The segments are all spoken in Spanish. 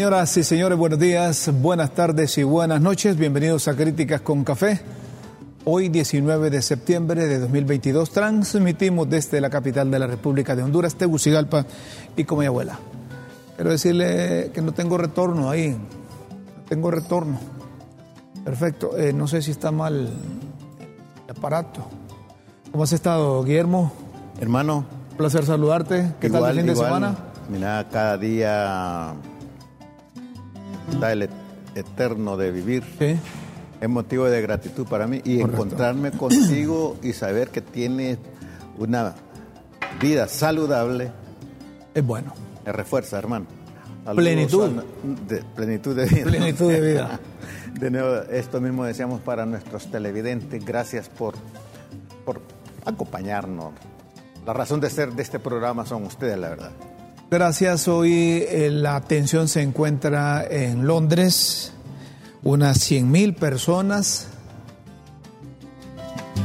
Señoras y señores, buenos días, buenas tardes y buenas noches. Bienvenidos a Críticas con Café. Hoy, 19 de septiembre de 2022, transmitimos desde la capital de la República de Honduras, Tegucigalpa, y con mi abuela. Quiero decirle que no tengo retorno ahí, no tengo retorno. Perfecto, eh, no sé si está mal el aparato. ¿Cómo has estado, Guillermo? Hermano. Un placer saludarte. ¿Qué tal el fin de semana? Mira, cada día da el eterno de vivir. Es motivo de gratitud para mí y encontrarme contigo y saber que tienes una vida saludable. Es bueno. Me refuerza, hermano. plenitud. de, plenitud de vida. Plenitud de vida. de nuevo, esto mismo decíamos para nuestros televidentes. Gracias por, por acompañarnos. La razón de ser de este programa son ustedes, la verdad. Gracias. Hoy eh, la atención se encuentra en Londres. Unas 100.000 personas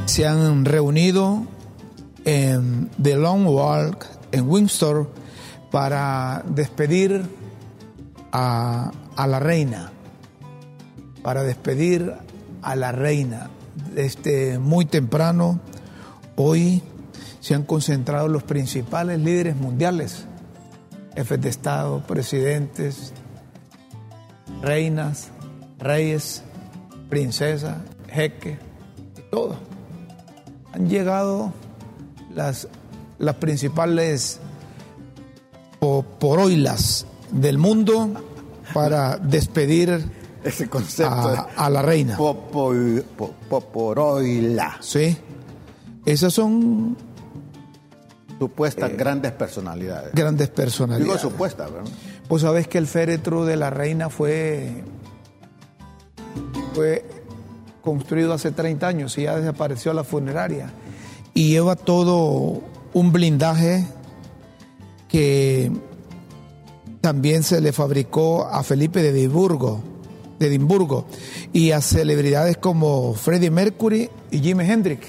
se han reunido en The Long Walk en Windsor para despedir a, a la reina, para despedir a la reina. Desde muy temprano, hoy se han concentrado los principales líderes mundiales jefes de Estado, presidentes, reinas, reyes, princesas, jeques, todo. Han llegado las, las principales poroilas del mundo para despedir ese concepto a, la reina. poporoila. Sí. Esas son Supuestas eh, grandes personalidades. Grandes personalidades. Digo supuestas, ¿verdad? Pues sabes que el féretro de la reina fue, fue construido hace 30 años y ya desapareció la funeraria. Y lleva todo un blindaje que también se le fabricó a Felipe de Edimburgo, de Edimburgo y a celebridades como Freddie Mercury y Jimi Hendrix.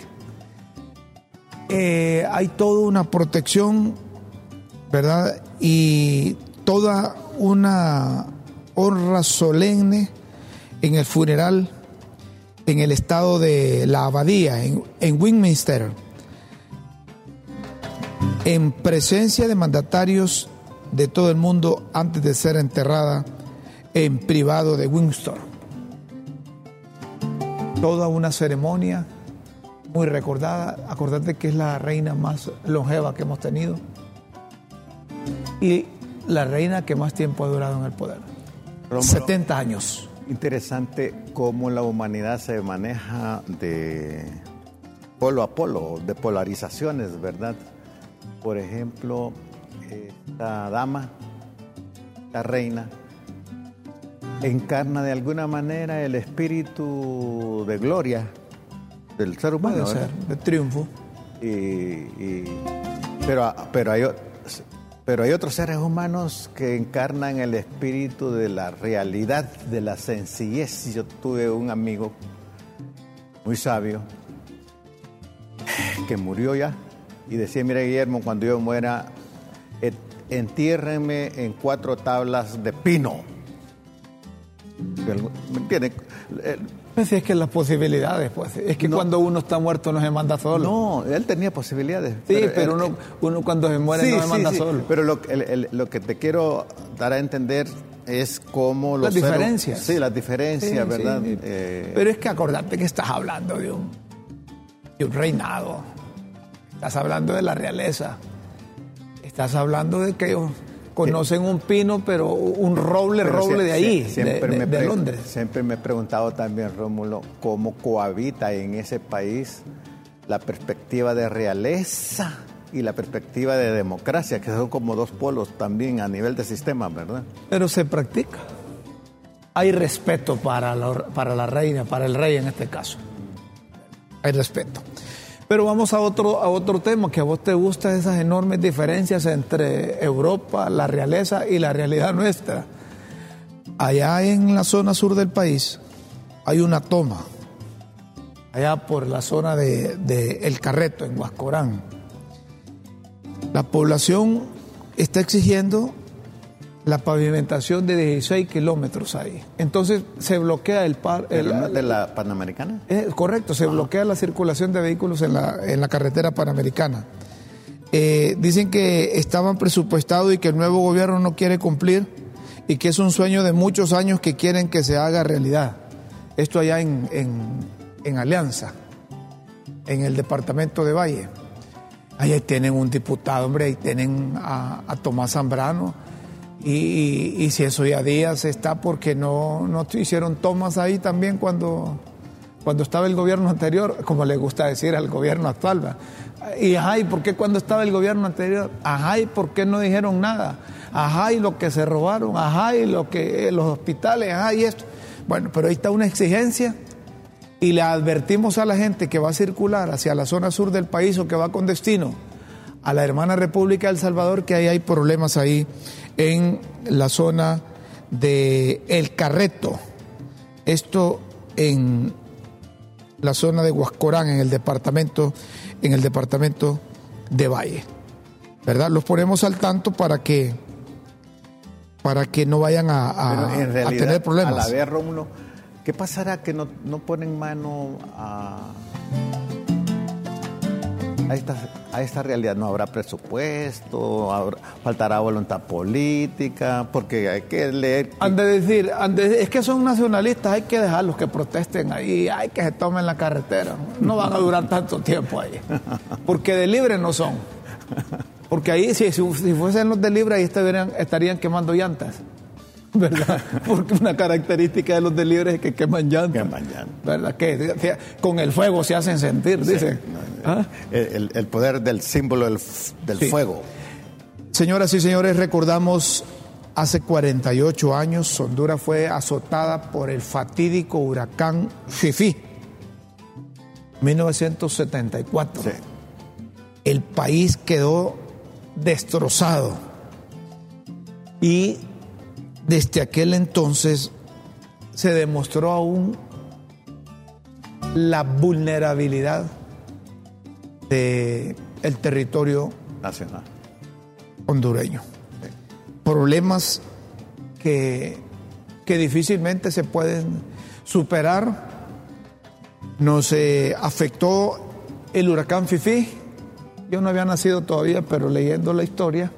Eh, hay toda una protección, ¿verdad? Y toda una honra solemne en el funeral en el estado de la abadía, en, en en presencia de mandatarios de todo el mundo antes de ser enterrada en privado de Windsor. Toda una ceremonia muy recordada. Acordate que es la reina más longeva que hemos tenido y la reina que más tiempo ha durado en el poder. 70 años. Interesante cómo la humanidad se maneja de polo a polo, de polarizaciones, ¿verdad? Por ejemplo, esta dama, la reina, encarna de alguna manera el espíritu de gloria del ser humano. Puede ser, de triunfo. pero, pero, hay, pero hay otros seres humanos que encarnan el espíritu de la realidad, de la sencillez. Yo tuve un amigo muy sabio que murió ya y decía, mira Guillermo, cuando yo muera, entiérrenme en cuatro tablas de pino. ¿Me entiendes? Pues es que las posibilidades, pues. Es que cuando uno está muerto no se manda solo. No, él tenía posibilidades. Sí, pero, uno, uno, cuando se muere no se manda solo. Pero lo, lo que te quiero dar a entender es cómo los... Las diferencias. Sí, las diferencias, ¿verdad? Eh, pero es que acordate que estás hablando de un, de un reinado. Estás hablando de la realeza. Estás hablando de que conocen un pino, pero un roble, roble de ahí, de, Londres. Siempre me he preguntado también, Rómulo, cómo cohabita en ese país la perspectiva de realeza y la perspectiva de democracia, que son como dos polos también a nivel de sistema, ¿verdad? Pero se practica. Hay respeto para para la reina, para el rey en este caso. Hay respeto. Pero vamos a otro, a otro tema, que a vos te gustan esas enormes diferencias entre Europa, la realeza y la realidad nuestra. Allá en la zona sur del país hay una toma, allá por la zona de, de El Carreto, en Huascorán. La población está exigiendo la pavimentación de 16 kilómetros ahí. Entonces se bloquea el par. ¿De la Panamericana? Es correcto, se bloquea la circulación de vehículos en la, en la carretera Panamericana. Eh, dicen que estaban presupuestados y que el nuevo gobierno no quiere cumplir y que es un sueño de muchos años que quieren que se haga realidad. Esto allá en, en, Alianza, en el departamento de Valle. Ahí tienen un diputado, hombre, ahí tienen a, a Tomás Zambrano y, si eso ya días está porque no, no hicieron tomas ahí también cuando, cuando estaba el gobierno anterior, como le gusta decir al gobierno actual. Y ajá, ¿y por qué cuando estaba el gobierno anterior? Ajá, ¿y por qué no dijeron nada? Ajá, ¿y lo que se robaron? Ajá, ¿y lo que los hospitales? Ajá, ¿y esto? Bueno, pero ahí está una exigencia y le advertimos a la gente que va a circular hacia la zona sur del país o que va con destino a la hermana República del Salvador que ahí hay problemas ahí en la zona de El Carreto. Esto en la zona de Huascorán, en el departamento, en el departamento de Valle. ¿Verdad? Los ponemos al tanto para que para que no vayan a, tener problemas. A la vez, Rómulo, ¿qué pasará que no, no ponen mano a a esta, a esta realidad. No habrá presupuesto, faltará voluntad política, porque hay que leer. Han de decir, es que son nacionalistas, hay que dejarlos que protesten ahí, hay que se tomen la carretera. No van a durar tanto tiempo ahí, porque de libre no son. Porque ahí, si, si fuesen los de libre, ahí estarían, estarían quemando llantas. ¿verdad? Porque una característica de los delibres es que queman llantas. Queman llantas. ¿Verdad? Que, con el fuego se hacen sentir, dice. ¿Ah? el, poder del símbolo del, fuego. Señoras y señores, recordamos hace 48 años Honduras fue azotada por el fatídico huracán Fifi. 1974. El país quedó destrozado. Y desde aquel entonces se demostró aún la vulnerabilidad del el territorio nacional hondureño. Problemas que, que, difícilmente se pueden superar. Nos eh, afectó el huracán Fifi. Yo no había nacido todavía, pero leyendo la historia,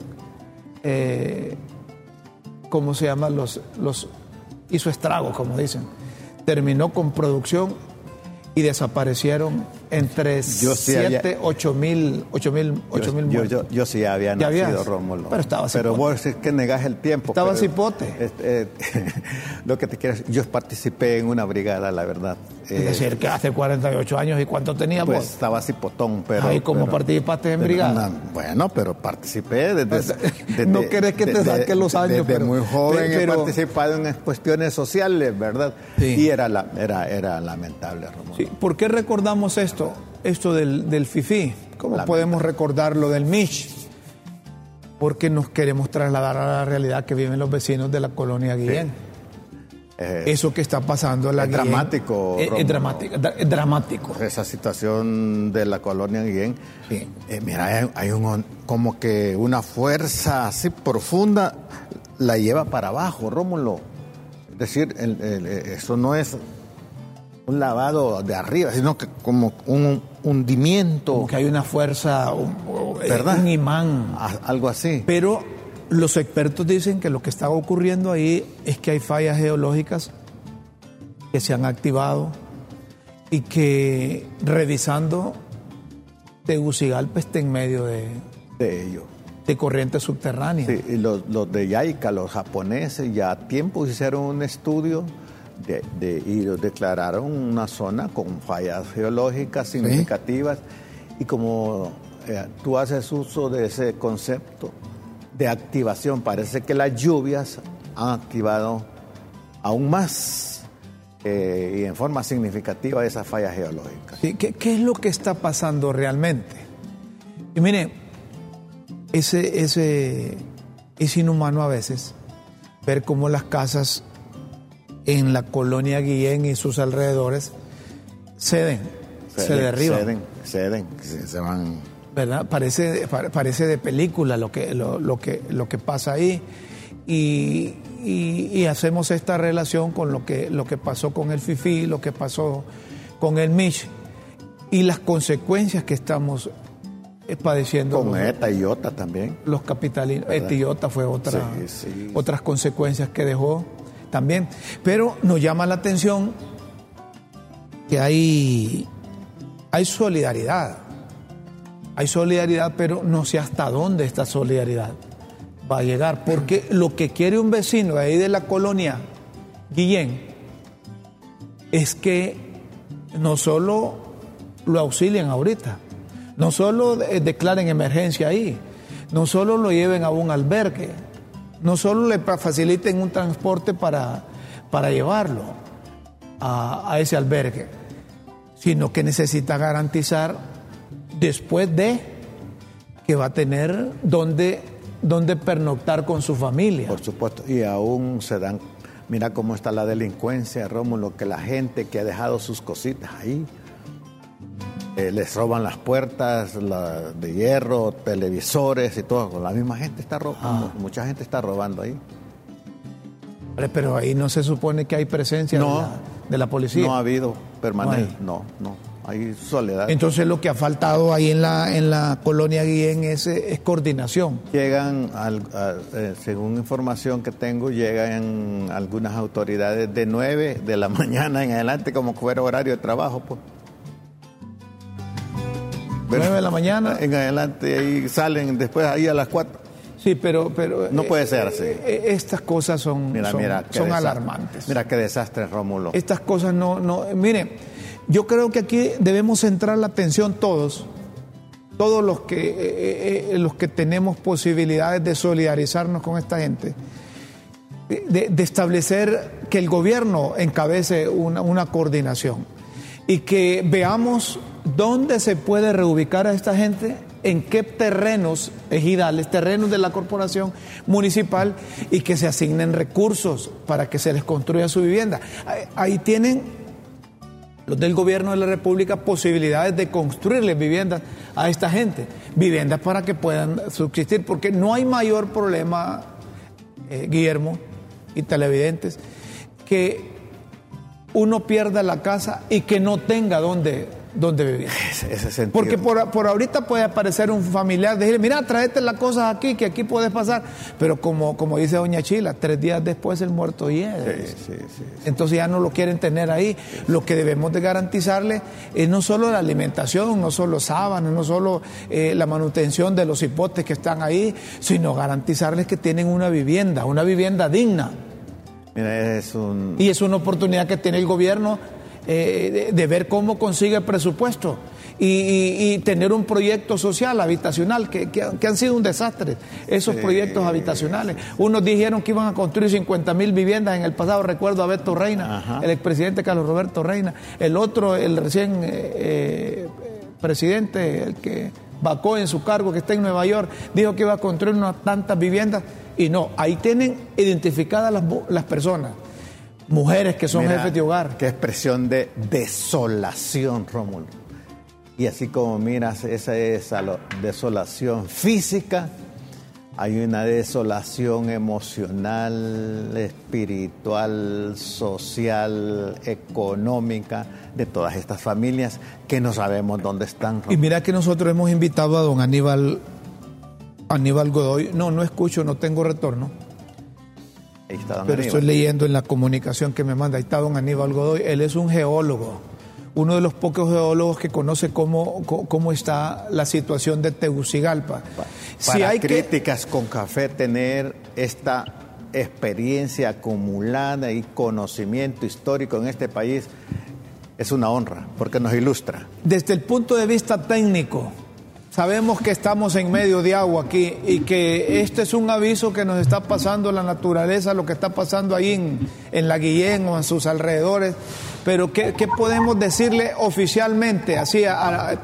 eh, ¿cómo se llama? Los, los hizo estragos, como dicen. Terminó con producción y desaparecieron entre 7, 8 mil, 8 mil, 8 mil yo, yo, yo, sí había nacido, Rómulo. Pero estaba Pero vos es que negás el tiempo. Estaba cipote. Este, lo que te quiero yo participé en una brigada, la verdad. Es decir, que hace 48 años, ¿y cuánto tenías pues, estaba cipotón, pero... ¿Y cómo participaste en brigada? bueno, pero participé desde... no querés que te saquen los años, desde muy joven he participado en cuestiones sociales, ¿verdad? Y era, la, era, era lamentable, Rómulo. Sí. ¿Por qué recordamos esto? Esto del, del FIFI? ¿Cómo podemos recordar lo del MICH? Porque nos queremos trasladar a la realidad que viven los vecinos de la colonia Guillén. Eh, Eso que está pasando en la es dramático. Es, dramático, es dramático. Esa situación de la colonia Guillén. Sí. Eh, mira, hay, un, como que una fuerza así profunda la lleva para abajo, Rómulo. Es decir, eso no es un lavado de arriba, sino que como un hundimiento. Como que hay una fuerza, un, ¿verdad? un imán. Algo así. Pero los expertos dicen que lo que está ocurriendo ahí es que hay fallas geológicas que se han activado y que revisando Tegucigalpa está en medio de, de ello. De corrientes subterráneas. Sí, y los, los de Yaika, los japoneses, ya a tiempo hicieron un estudio de, y declararon una zona con fallas geológicas significativas y como eh, tú haces uso de ese concepto de activación, parece que las lluvias han activado aún más eh, y en forma significativa esas fallas geológicas. ¿Qué, es lo que está pasando realmente? Y mire, ese, ese, es inhumano a veces ver cómo las casas en la colonia Guillén y sus alrededores ceden, se derriban. Ceden, ceden, se, van. ¿Verdad? Parece, parece de película lo que, lo, que, lo que pasa ahí. Y, y, hacemos esta relación con lo que, lo que pasó con el FIFI, lo que pasó con el MISH y las consecuencias que estamos eh, padeciendo. Con ETA y IOTA también. Los capitalinos. ETA y IOTA fue otra, otras consecuencias que dejó también. Pero nos llama la atención que hay, hay solidaridad. Hay solidaridad, pero no sé hasta dónde esta solidaridad va a llegar. Porque lo que quiere un vecino ahí de la colonia Guillén es que no solo lo auxilien ahorita, no solo declaren emergencia ahí, no solo lo lleven a un albergue, no solo le faciliten un transporte para, para llevarlo a, ese albergue, sino que necesita garantizar después de que va a tener donde, donde pernoctar con su familia. Por supuesto, y aún se dan, mira cómo está la delincuencia, Rómulo, que la gente que ha dejado sus cositas ahí, eh, les roban las puertas de hierro, televisores y todo. La misma gente está robando, ah. mucha gente está robando ahí. Pero ahí no se supone que hay presencia de, la, policía. No ha habido permanente, no, no, hay soledad. Entonces lo que ha faltado ahí en la, en la colonia Guillén es, es coordinación. Llegan, eh, según información que tengo, llegan algunas autoridades de 9 de la mañana en adelante como fuera horario de trabajo. Pues. 9 de la mañana. En adelante ahí salen después ahí a las 4. Sí, pero... pero no puede ser así. Eh, eh, estas cosas son, son, alarmantes. Mira qué desastre, Rómulo. Estas cosas no... no mire, yo creo que aquí debemos centrar la atención todos, todos los que, eh, los que tenemos posibilidades de solidarizarnos con esta gente, de, establecer que el gobierno encabece una, una coordinación y que veamos dónde se puede reubicar a esta gente, en qué terrenos ejidales, terrenos de la corporación municipal y que se asignen recursos para que se les construya su vivienda. Ahí tienen los del gobierno de la República posibilidades de construirles viviendas a esta gente, viviendas para que puedan subsistir, porque no hay mayor problema, eh, Guillermo y televidentes, que uno pierda la casa y que no tenga dónde, dónde vivir. Porque por, por, ahorita puede aparecer un familiar, decirle, mira, tráete las cosas aquí, que aquí puedes pasar. Pero como, como dice doña Chila, tres días después el muerto hiede. Entonces ya no lo quieren tener ahí. Lo que debemos de garantizarle es no solo la alimentación, no solo sábanas, no solo eh, la manutención de los hipotes que están ahí, sino garantizarles que tienen una vivienda, una vivienda digna. Y es una oportunidad que tiene el gobierno eh, de, ver cómo consigue el presupuesto y, tener un proyecto social, habitacional, que, han sido un desastre, esos proyectos habitacionales. Unos dijeron que iban a construir 50 mil viviendas en el pasado, recuerdo a Beto Reina, el expresidente Carlos Roberto Reina, el otro, el recién eh, eh, presidente, el que vacó en su cargo, que está en Nueva York, dijo que iba a construir unas tantas viviendas y no, ahí tienen identificadas las, personas, mujeres que son jefes de hogar. Qué expresión de desolación, Rómulo. Y así como miras esa, esa desolación física, hay una desolación emocional, espiritual, social, económica de todas estas familias que no sabemos dónde están. Y mira que nosotros hemos invitado a don Aníbal Aníbal Godoy, no, no escucho, no tengo retorno. Ahí está Pero estoy leyendo en la comunicación que me manda, ahí está don Aníbal Godoy, él es un geólogo, uno de los pocos geólogos que conoce cómo, cómo está la situación de Tegucigalpa. si hay críticas con café, tener esta experiencia acumulada y conocimiento histórico en este país es una honra, porque nos ilustra. Desde el punto de vista técnico, Sabemos que estamos en medio de agua aquí y que este es un aviso que nos está pasando la naturaleza, lo que está pasando ahí en, en la Guillén o en sus alrededores. Pero ¿qué, podemos decirle oficialmente, así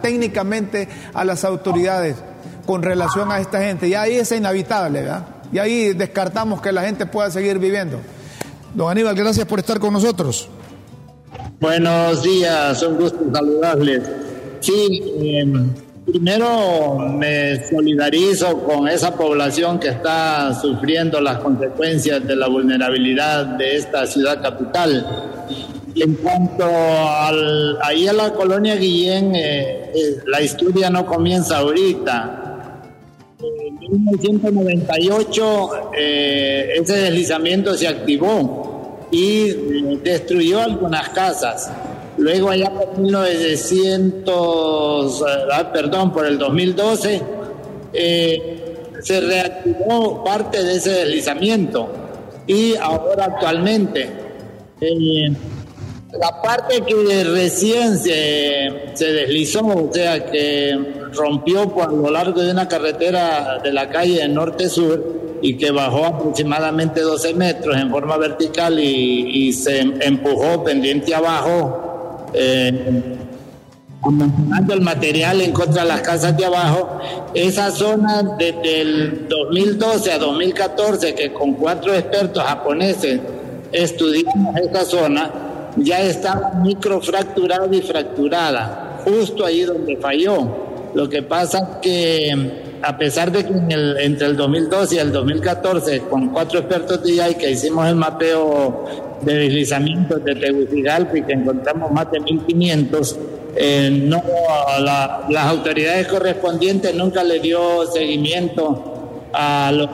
técnicamente a las autoridades con relación a esta gente? Ya ahí es inhabitable, ¿verdad? Y ahí descartamos que la gente pueda seguir viviendo. Don Aníbal, gracias por estar con nosotros. Buenos días, un gusto saludarles. Sí, em, primero me solidarizo con esa población que está sufriendo las consecuencias de la vulnerabilidad de esta ciudad capital. En cuanto al, ahí a la colonia Guillén, eh, eh, la historia no comienza ahorita. En 1998 eh, ese deslizamiento se activó y destruyó algunas casas. Luego allá por 1900, ah, perdón, por el 2012, se reactivó parte de ese deslizamiento. Y ahora actualmente la parte que recién se, se deslizó, o sea, que rompió por lo largo de una carretera de la calle norte-sur y que bajó aproximadamente 12 metros en forma vertical y, se empujó pendiente abajo, eh, el material en contra de las casas de abajo. Esa zona desde el 2012 a 2014, que con cuatro expertos japoneses estudiamos esa zona, ya está microfracturada y fracturada, justo ahí donde falló. Lo que pasa que a pesar de que entre el 2012 y el 2014, con cuatro expertos de IAI que hicimos el mapeo de deslizamientos de Tegucigalpa y que encontramos más de 1500, eh, no, las autoridades correspondientes nunca le dio seguimiento a lo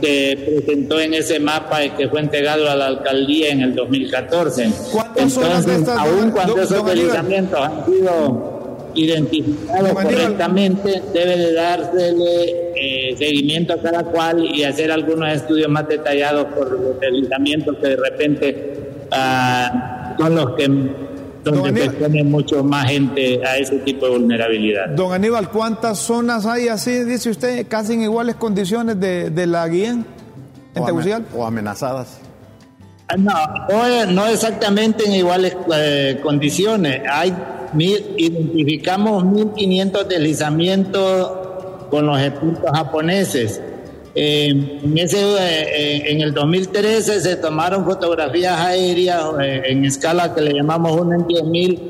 que presentó en ese mapa y que fue entregado a la alcaldía en el 2014. Entonces, aún cuando esos deslizamientos han sido identificados correctamente, debe de dársele eh, seguimiento a cada cual y hacer algunos estudios más detallados por los deslizamientos que de repente ah, son los que donde se pone mucho más gente a ese tipo de vulnerabilidad. Don Aníbal, ¿cuántas zonas hay así, dice usted, casi en iguales condiciones de, la guía en o, o amenazadas? Ah, no, no, exactamente en iguales eh, condiciones. Hay identificamos 1.500 deslizamientos con los expertos japoneses. Eh, en, ese, eh, en el 2013 se tomaron fotografías aéreas eh, en escala que le llamamos 1 en 10.000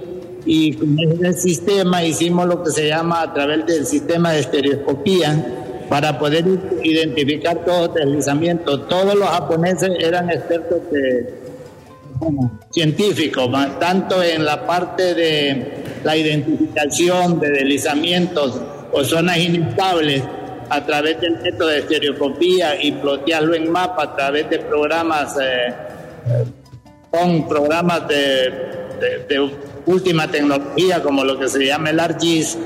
y con ese sistema hicimos lo que se llama a través del sistema de estereoscopía para poder identificar todos los deslizamientos. Todos los japoneses eran expertos científicos, tanto en la parte de la identificación de deslizamientos o zonas inestables a través del método de estereoscopía y plotearlo en mapa a través de programas eh, con programas de, última tecnología como lo que se llama el ARGIS.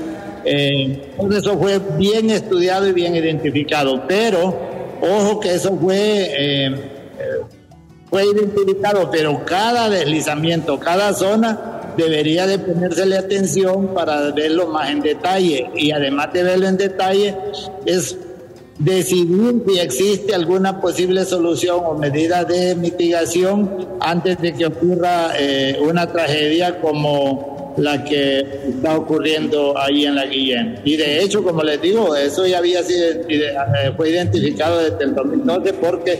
Eh, todo eso fue bien estudiado y bien identificado, pero ojo que eso fue, eh, fue identificado, pero cada deslizamiento, cada zona debería de ponérsele atención para verlo más en detalle y además de verlo en detalle es decidir si existe alguna posible solución o medida de mitigación antes de que ocurra eh, una tragedia como la que está ocurriendo ahí en la Guillén. Y de hecho, como les digo, eso ya había sido eh, fue identificado desde el 2012 porque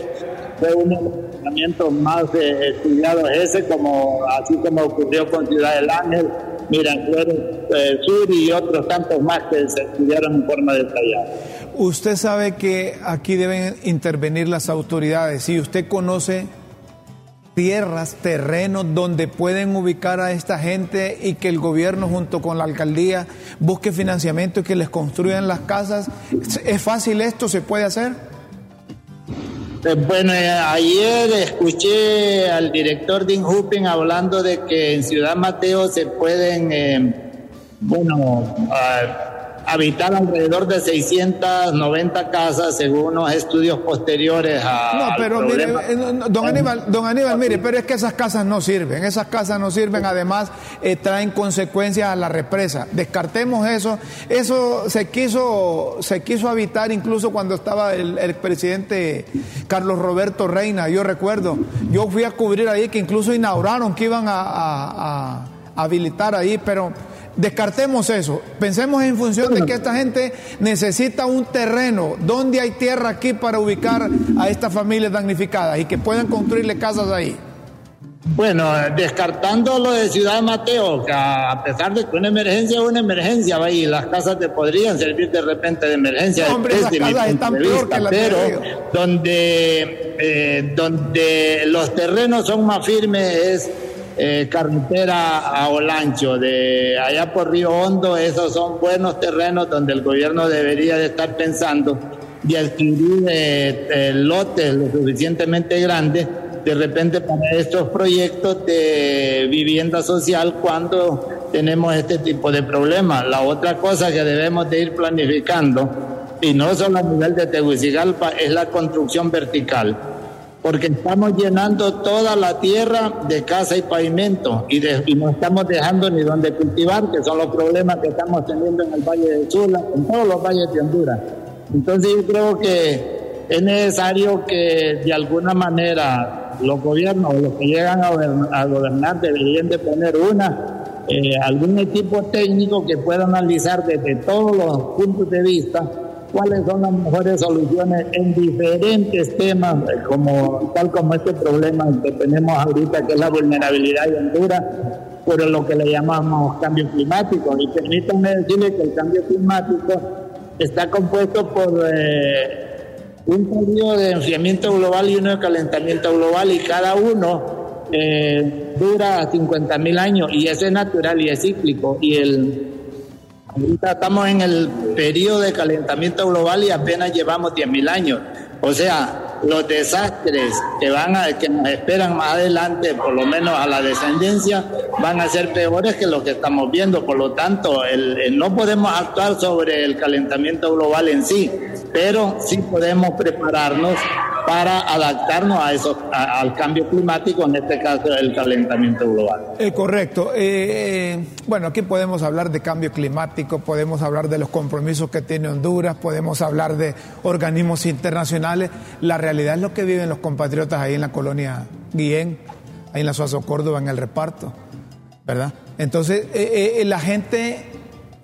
fue uno tratamientos más eh, estudiados ese, como así como ocurrió con Ciudad del Ángel, Miraflores eh, Sur y otros tantos más que se estudiaron en forma detallada. Usted sabe que aquí deben intervenir las autoridades. Si usted conoce tierras, terrenos donde pueden ubicar a esta gente y que el gobierno junto con la alcaldía busque financiamiento y que les construyan las casas. ¿Es fácil esto? ¿Se puede hacer? Eh, bueno, eh, ayer escuché al director de Injupen hablando de que en Ciudad Mateo se pueden, eh, bueno, habitar alrededor de 690 casas según los estudios posteriores a No, pero mire, eh, don Aníbal, don Aníbal, mire, pero es que esas casas no sirven, esas casas no sirven, además eh, traen consecuencias a la represa. Descartemos eso. Eso se quiso se quiso habitar incluso cuando estaba el, presidente Carlos Roberto Reina, yo recuerdo. Yo fui a cubrir ahí que incluso inauguraron que iban a habilitar ahí, pero Descartemos eso. Pensemos en función de que esta gente necesita un terreno. donde hay tierra aquí para ubicar a estas familias damnificadas y que puedan construirle casas ahí? Bueno, descartando lo de Ciudad Mateo, que a pesar de que una emergencia es una emergencia, y las casas te podrían servir de repente de emergencia. hombre, esas casas están peor que pero donde, eh, donde los terrenos son más firmes es eh, carretera a Olancho, de allá por Río Hondo, esos son buenos terrenos donde el gobierno debería de estar pensando de adquirir eh, lotes lo suficientemente grandes de repente para estos proyectos de vivienda social cuando tenemos este tipo de problemas. La otra cosa que debemos de ir planificando, y no solo a nivel de Tegucigalpa, es la construcción vertical porque estamos llenando toda la tierra de casa y pavimento y, no estamos dejando ni donde cultivar, que son los problemas que estamos teniendo en el Valle de Sula, en todos los valles de Honduras. Entonces yo creo que es necesario que de alguna manera los gobiernos los que llegan a gobernar, deberían de poner una, eh, algún equipo técnico que pueda analizar desde todos los puntos de vista cuáles son las mejores soluciones en diferentes temas, como tal como este problema que tenemos ahorita, que es la vulnerabilidad de Honduras, por lo que le llamamos cambio climático. Y permítanme decirle que el cambio climático está compuesto por eh, un periodo de enfriamiento global y uno de calentamiento global, y cada uno eh, dura 50 mil años, y eso es natural y es cíclico. Y el Ahorita estamos en el periodo de calentamiento global y apenas llevamos 10.000 años. O sea, los desastres que van a, que nos esperan más adelante, por lo menos a la descendencia, van a ser peores que los que estamos viendo. Por lo tanto, el, no podemos actuar sobre el calentamiento global en sí, pero sí podemos prepararnos para adaptarnos a eso, al cambio climático, en este caso el calentamiento global. Eh, correcto. Eh, eh, bueno, aquí podemos hablar de cambio climático, podemos hablar de los compromisos que tiene Honduras, podemos hablar de organismos internacionales. La realidad es lo que viven los compatriotas ahí en la colonia Guillén, ahí en la Suazo Córdoba, en el reparto, ¿verdad? Entonces, la gente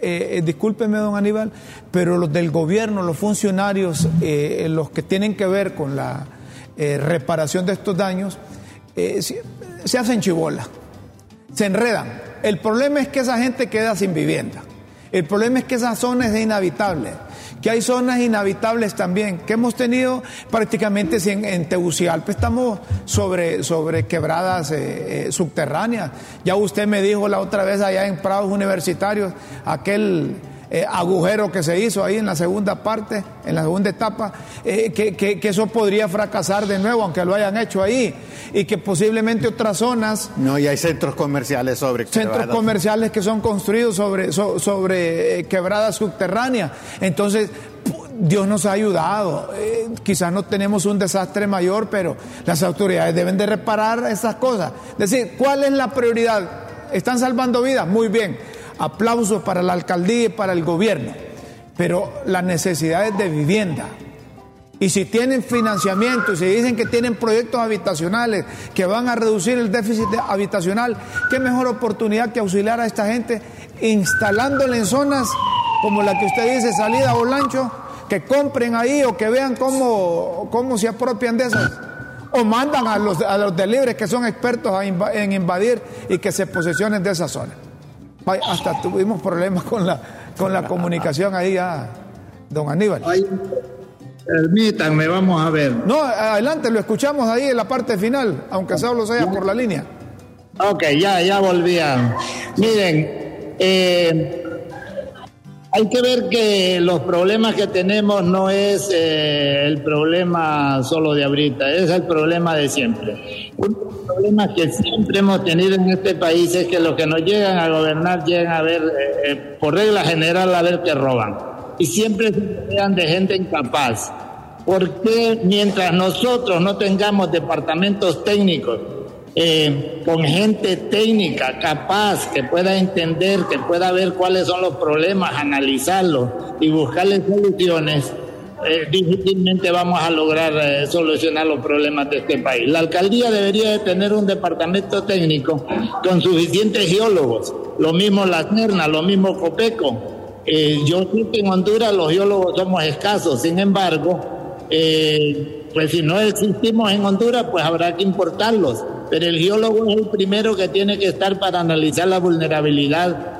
eh, eh, discúlpeme, don Aníbal, pero los del gobierno, los funcionarios, eh, los que tienen que ver con la reparación de estos daños, se, se hacen chibola, se enredan. El problema es que esa gente queda sin vivienda. El problema es que esa zona es inhabitable que hay zonas inhabitables también, que hemos tenido prácticamente en, en Tegucigalpa, estamos sobre, sobre quebradas eh, eh, subterráneas. Ya usted me dijo la otra vez allá en Prados Universitarios, aquel eh, agujero que se hizo ahí en la segunda parte, en la segunda etapa, eh, que, eso podría fracasar de nuevo, aunque lo hayan hecho ahí, y que posiblemente otras zonas... No, y hay centros comerciales sobre Centros comerciales que son construidos sobre, sobre eh, quebradas subterráneas. Entonces, Dios nos ha ayudado. quizás no tenemos un desastre mayor, pero las autoridades deben de reparar esas cosas. Es decir, ¿cuál es la prioridad? ¿Están salvando vidas? Muy bien aplausos para la alcaldía y para el gobierno, pero las necesidades de vivienda. Y si tienen financiamiento si dicen que tienen proyectos habitacionales que van a reducir el déficit habitacional, qué mejor oportunidad que auxiliar a esta gente instalándola en zonas como la que usted dice, salida o lancho, que compren ahí o que vean cómo, cómo se apropian de esas. O mandan a los, a los delibres que son expertos en invadir y que se posesionen de esa hasta tuvimos problemas con la, con la comunicación ahí a don Aníbal. permítanme, vamos a ver. No, adelante, lo escuchamos ahí en la parte final, aunque solo sea por la línea. Ok, ya, ya volvían. Miren, eh, Hay que ver que los problemas que tenemos no es eh, el problema solo de ahorita, es el problema de siempre. Uno de los problemas que siempre hemos tenido en este país es que los que nos llegan a gobernar llegan a ver, eh, eh, por regla general, a ver que roban. Y siempre se de gente incapaz. ¿Por qué mientras nosotros no tengamos departamentos técnicos eh, con gente técnica capaz que pueda entender, que pueda ver cuáles son los problemas, analizarlos y buscarles soluciones, eh, difícilmente vamos a lograr eh, solucionar los problemas de este país. La alcaldía debería de tener un departamento técnico con suficientes geólogos, lo mismo la CERNA, lo mismo COPECO. yo sé que en Honduras los geólogos somos escasos, sin embargo, pues si no existimos en Honduras, pues habrá que importarlos pero el geólogo es el primero que tiene que estar para analizar la vulnerabilidad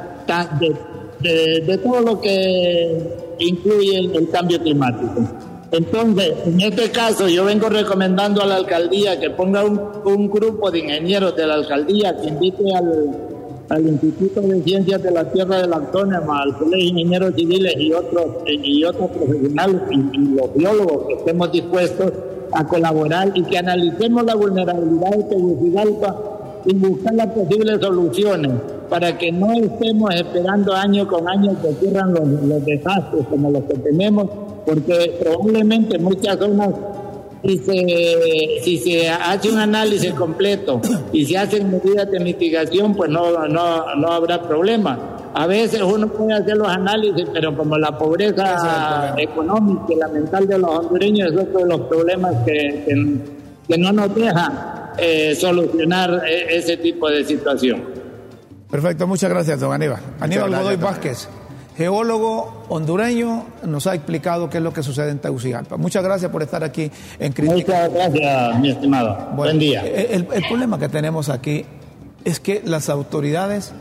de, todo lo que incluye el, cambio climático. Entonces, en este caso, yo vengo recomendando a la alcaldía que ponga un, grupo de ingenieros de la alcaldía que invite al, Instituto de Ciencias de la Tierra de la Autónoma, al Colegio de Ingenieros Civiles y otros, y otros profesionales y, y los biólogos que estemos dispuestos a colaborar y que analicemos la vulnerabilidad de Tegucigalpa y buscar las posibles soluciones para que no estemos esperando año con año que ocurran los, desastres como los que tenemos, porque probablemente muchas zonas si se, si se hace un análisis completo y se hacen medidas de mitigación, pues no, no, no habrá problema a veces uno puede hacer los análisis, pero como la pobreza económica y la mental de los hondureños es otro de los problemas que, que, no nos deja eh, solucionar e, ese tipo de situación. Perfecto, muchas gracias, don Aníbal. Aníbal Godoy Vázquez, geólogo hondureño, nos ha explicado qué es lo que sucede en Tegucigalpa. Muchas gracias por estar aquí en Crítica. Muchas gracias, mi estimado. Buen día. el problema que tenemos aquí es que las autoridades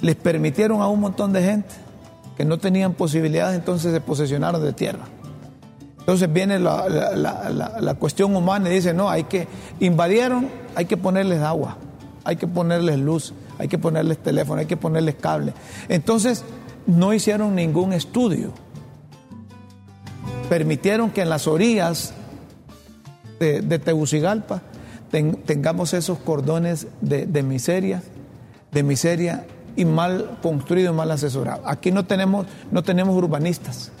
les permitieron a un montón de gente que no tenían posibilidades, entonces se posesionaron de tierra. Entonces viene la, cuestión humana y dice, no, hay que, invadieron, hay que ponerles agua, hay que ponerles luz, hay que ponerles teléfono, hay que ponerles cable. Entonces no hicieron ningún estudio. Permitieron que en las orillas de, Tegucigalpa tengamos esos cordones de, de miseria, de miseria y mal construido y mal asesorado. Aquí no tenemos, no tenemos urbanistas.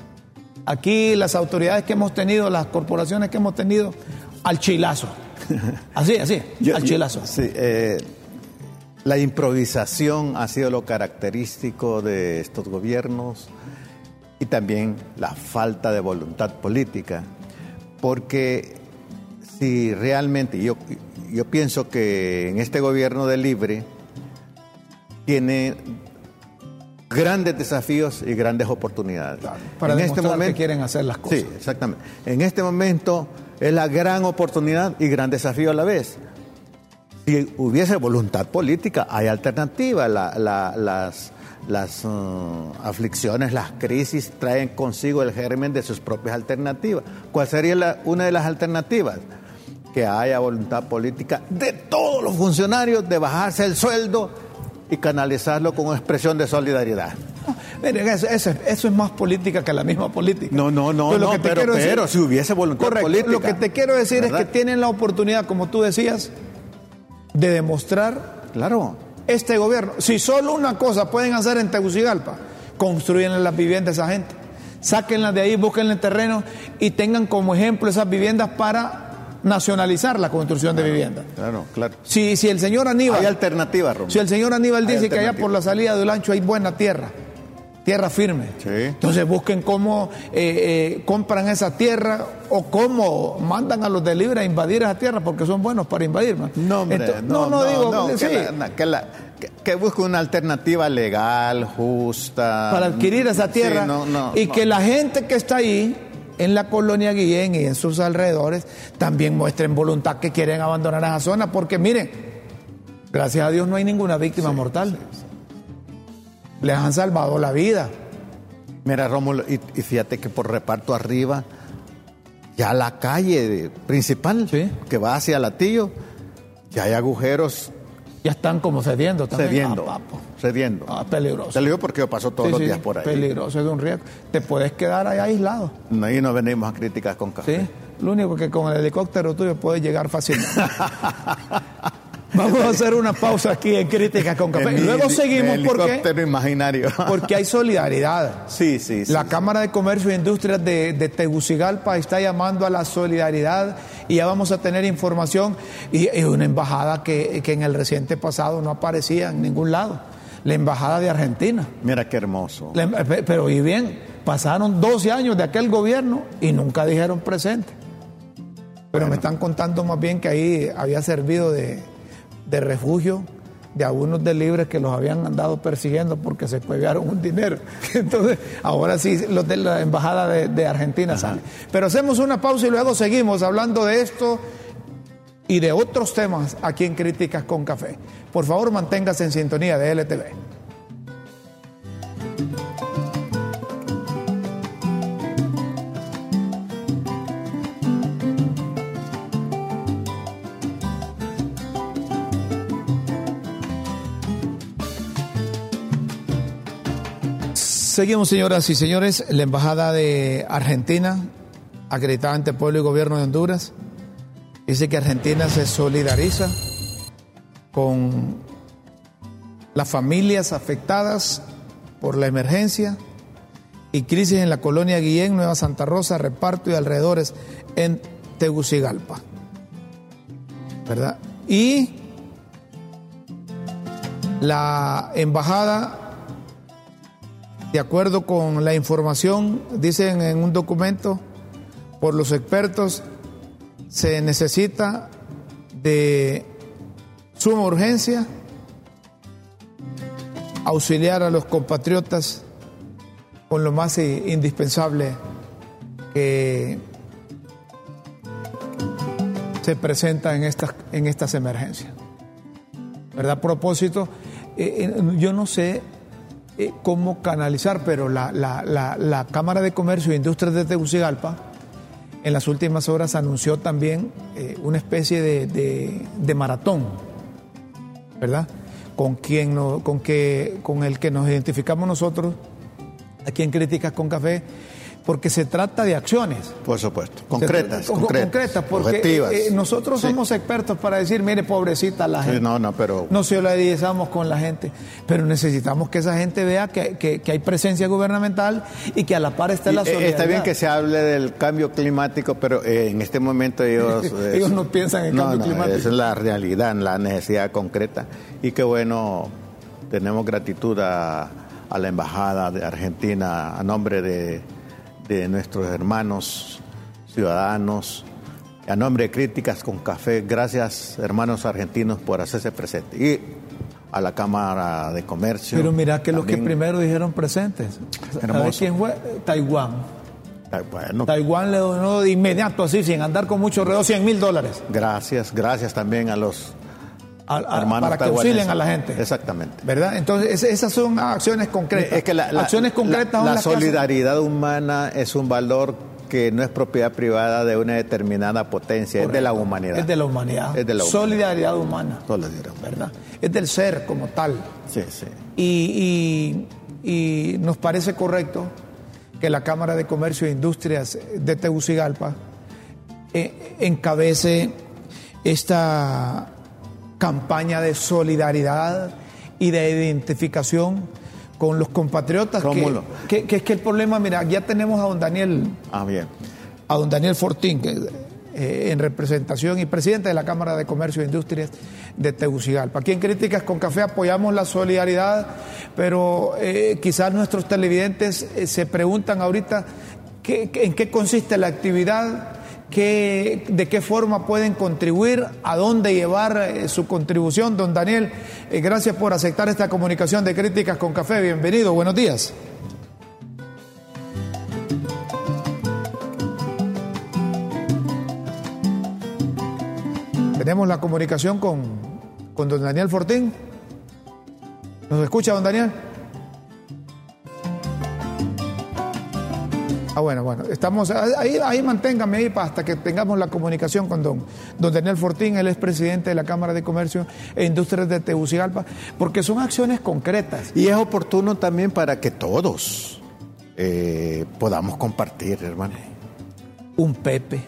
Aquí las autoridades que hemos tenido, las corporaciones que hemos tenido, al chilazo. Así, así, al chilazo. Sí, eh, la improvisación ha sido lo característico de estos gobiernos y también la falta de voluntad política. Porque si realmente, yo, yo pienso que en este gobierno de libre, tiene grandes desafíos y grandes oportunidades. para en este momento, que quieren hacer las cosas. Sí, exactamente. En este momento es la gran oportunidad y gran desafío a la vez. Si hubiese voluntad política, hay alternativas. las las uh, aflicciones, las crisis traen consigo el germen de sus propias alternativas. ¿Cuál sería una de las alternativas? Que haya voluntad política de todos los funcionarios de bajarse el sueldo y canalizarlo con expresión de solidaridad. Miren, eso, es más política que la misma política. No, no, no, no pero, si hubiese voluntad política. Lo que te quiero decir es que tienen la oportunidad, como tú decías, de demostrar claro. este gobierno. Si solo una cosa pueden hacer en Tegucigalpa, construyen las viviendas a esa gente. Sáquenlas de ahí, busquen el terreno y tengan como ejemplo esas viviendas para nacionalizar la construcción de viviendas. Claro, claro. Si, si el señor Aníbal. Hay alternativa, Romero. Si el señor Aníbal dice que allá por la salida del ancho hay buena tierra, tierra firme. Sí. Entonces busquen cómo eh, eh, compran esa tierra o cómo mandan a los de Libre a invadir esa tierra porque son buenos para invadir. No, no, no, digo. que, busque una alternativa legal, justa. Para adquirir esa tierra. y que la gente que está ahí en la colonia Guillén y en sus alrededores también muestren voluntad que quieren abandonar esa zona, porque miren, gracias a Dios no hay ninguna víctima mortal. Les han salvado la vida. Mira, Rómulo, y, fíjate que por reparto arriba, ya la calle principal que va hacia Latillo, ya hay agujeros Ya están como cediendo también. Cediendo. Ah, cediendo. Ah, peligroso. Te lo digo porque yo paso todos los días por ahí. Peligroso, es un riesgo. Te puedes quedar ahí aislado. Ahí no venimos a críticas con café. Sí, lo único que con el helicóptero tuyo puedes llegar fácilmente. Vamos a hacer una pausa aquí en Críticas con Café. luego seguimos porque, imaginario. porque hay solidaridad. Sí, sí, La Cámara de Comercio e Industrias de, Tegucigalpa está llamando a la solidaridad y ya vamos a tener información y, y una embajada que, que en el reciente pasado no aparecía en ningún lado. La embajada de Argentina. Mira qué hermoso. pero y bien, pasaron 12 años de aquel gobierno y nunca dijeron presente. Pero me están contando más bien que ahí había servido de, de refugio de algunos delibres que los habían andado persiguiendo porque se cuevearon un dinero. Entonces, ahora sí, los de la Embajada de, Argentina salen. Pero hacemos una pausa y luego seguimos hablando de esto y de otros temas aquí en Críticas con Café. Por favor, manténgase en sintonía de LTV. Seguimos, señoras y señores. La Embajada de Argentina, acreditada ante el pueblo y gobierno de Honduras, dice que Argentina se solidariza con las familias afectadas por la emergencia y crisis en la colonia Guillén, Nueva Santa Rosa, Reparto y alrededores en Tegucigalpa. ¿Verdad? Y la embajada de acuerdo con la información, dicen en un documento, por los expertos, se necesita de suma urgencia auxiliar a los compatriotas con lo más indispensable que se presenta en estas, en estas emergencias. ¿Verdad? Propósito, eh, eh, yo no sé eh, cómo canalizar, pero la, la, Cámara de Comercio e Industrias de Tegucigalpa en las últimas horas anunció también eh, una especie de, maratón, ¿verdad? Con, quien con, que, con el que nos identificamos nosotros aquí en Críticas con Café porque se trata de acciones. Por supuesto, concretas. concretas, porque eh, nosotros somos expertos para decir, mire, pobrecita la gente. no, no, pero... No solidarizamos con la gente, pero necesitamos que esa gente vea que, hay presencia gubernamental y que a la par está la solidaridad. Eh, está bien que se hable del cambio climático, pero eh, en este momento ellos... ellos no piensan en cambio climático. Esa es la realidad, la necesidad concreta. Y qué bueno, tenemos gratitud a la Embajada de Argentina a nombre de de nuestros hermanos ciudadanos. A nombre de Críticas con Café, gracias hermanos argentinos por hacerse presente. Y a la Cámara de Comercio. Pero mira que los que primero dijeron presentes. ¿Sabes quién fue? Taiwán. Taiwán le donó de inmediato, así, sin andar con mucho reo, 100 mil dólares. Gracias, gracias también a los para que auxilien a la gente. Exactamente. ¿Verdad? Entonces, esas son acciones concretas. Es que la, acciones concretas la, solidaridad humana es un valor que no es propiedad privada de una determinada potencia, es de la humanidad. Es de la humanidad. Es de la Solidaridad humana. Solidaridad ¿Verdad? Es del ser como tal. Sí, sí. Y, y, nos parece correcto que la Cámara de Comercio e Industrias de Tegucigalpa eh, encabece esta campaña de solidaridad y de identificación con los compatriotas. Que, que, es que el problema, mira, ya tenemos a don Daniel. Ah, bien. A don Daniel Fortín, que, eh, en representación y presidente de la Cámara de Comercio e Industrias de Tegucigalpa. Aquí en Críticas con Café apoyamos la solidaridad, pero eh, quizás nuestros televidentes eh, se preguntan ahorita en qué consiste la actividad de qué forma pueden contribuir, a dónde llevar eh, su contribución. Don Daniel, eh, gracias por aceptar esta comunicación de críticas con café. Bienvenido, buenos días. Tenemos la comunicación con, con don Daniel Fortín. ¿Nos escucha, don Daniel? Ah, bueno, bueno. Estamos ahí, ahí manténgame ahí hasta que tengamos la comunicación con don, don Daniel Fortín, él es presidente de la Cámara de Comercio e Industrias de Tegucigalpa, porque son acciones concretas. Y es oportuno también para que todos eh, podamos compartir, hermano. Un pepe,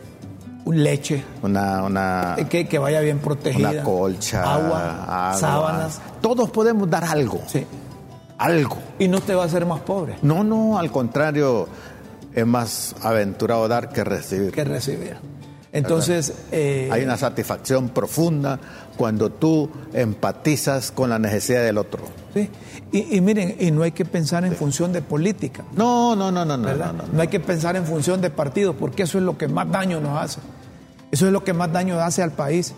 un leche. Una, una que, que vaya bien protegida. Una colcha, agua, sábanas. Todos podemos dar algo. Sí. Algo. Y no te va a hacer más pobre. No, no, al contrario, es más aventurado dar que recibir. Que recibir. Entonces... Eh, Hay una satisfacción profunda cuando tú empatizas con la necesidad del otro. Sí, y, miren, y no hay que pensar en función de política. No, no, no, no, no, no, no. No hay que pensar en función de partidos, porque eso es lo que más daño nos hace. Eso es lo que más daño hace al país.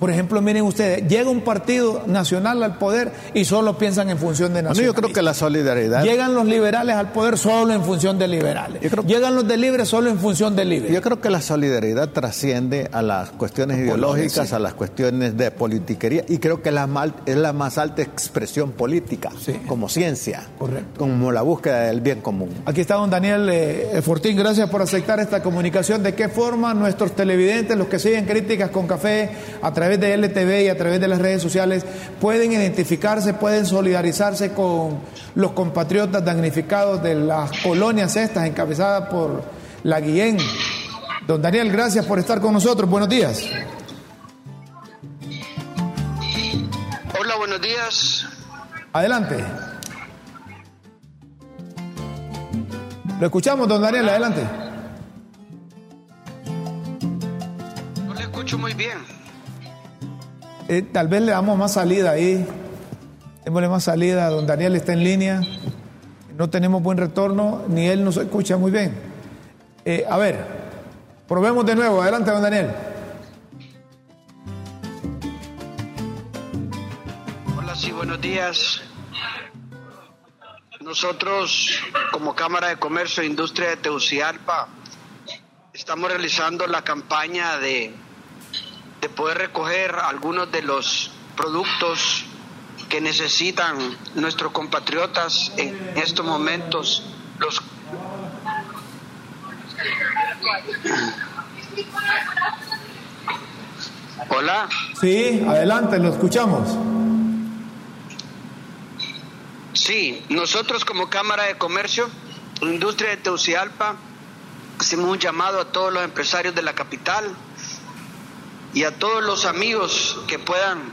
Por ejemplo, miren ustedes, llega un partido nacional al poder y solo piensan en función de nacional. yo creo que la solidaridad. Llegan los liberales al poder solo en función de liberales. Llegan los de libres solo en función de libres. Yo creo que la solidaridad trasciende a las cuestiones ideológicas, a las cuestiones de politiquería y creo que la es la más alta expresión política, como ciencia, Correcto. como la búsqueda del bien común. Aquí está don Daniel eh, Fortín, gracias por aceptar esta comunicación. ¿De qué forma nuestros televidentes, los que siguen críticas con café a través de LTV y a través de las redes sociales pueden identificarse, pueden solidarizarse con los compatriotas damnificados de las colonias estas encabezadas por la Guillén. Don Daniel, gracias por estar con nosotros. Buenos días. Hola, buenos días. Adelante. Lo escuchamos, don Daniel, adelante. No le escucho muy bien. Eh, tal vez le damos más salida ahí. Démosle más salida. Don Daniel está en línea. No tenemos buen retorno, ni él nos escucha muy bien. Eh, a ver, probemos de nuevo. Adelante, don Daniel. Hola, sí, buenos días. Nosotros, como Cámara de Comercio e Industria de Teucialpa, estamos realizando la campaña de de poder recoger algunos de los productos que necesitan nuestros compatriotas en estos momentos. Los Hola. Sí, adelante, lo escuchamos. Sí, nosotros como Cámara de Comercio, Industria de Teucialpa, hacemos un llamado a todos los empresarios de la capital, y a todos los amigos que puedan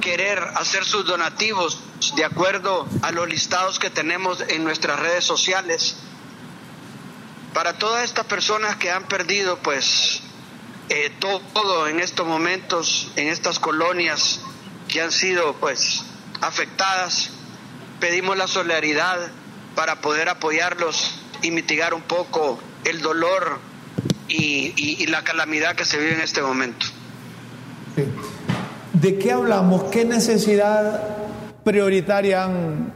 querer hacer sus donativos de acuerdo a los listados que tenemos en nuestras redes sociales. Para todas estas personas que han perdido pues eh, todo, en estos momentos, en estas colonias que han sido pues afectadas, pedimos la solidaridad para poder apoyarlos y mitigar un poco el dolor y la calamidad que se vive en este momento. ¿De qué hablamos? ¿Qué necesidad prioritaria han,